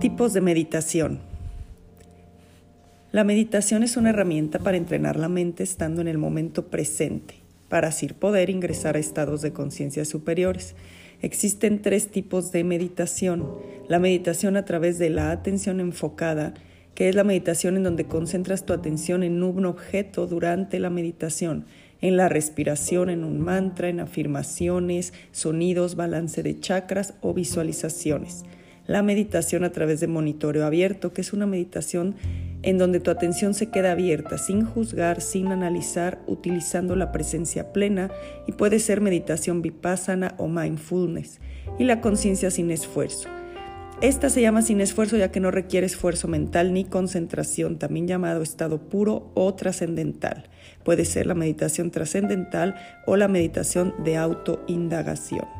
Tipos de meditación. La meditación es una herramienta para entrenar la mente estando en el momento presente, para así poder ingresar a estados de conciencia superiores. Existen tres tipos de meditación. La meditación a través de la atención enfocada, que es la meditación en donde concentras tu atención en un objeto durante la meditación, en la respiración, en un mantra, en afirmaciones, sonidos, balance de chakras o visualizaciones. La meditación a través de monitoreo abierto, que es una meditación en donde tu atención se queda abierta, sin juzgar, sin analizar, utilizando la presencia plena y puede ser meditación vipassana o mindfulness. Y la conciencia sin esfuerzo. Esta se llama sin esfuerzo ya que no requiere esfuerzo mental ni concentración, también llamado estado puro o trascendental. Puede ser la meditación trascendental o la meditación de autoindagación.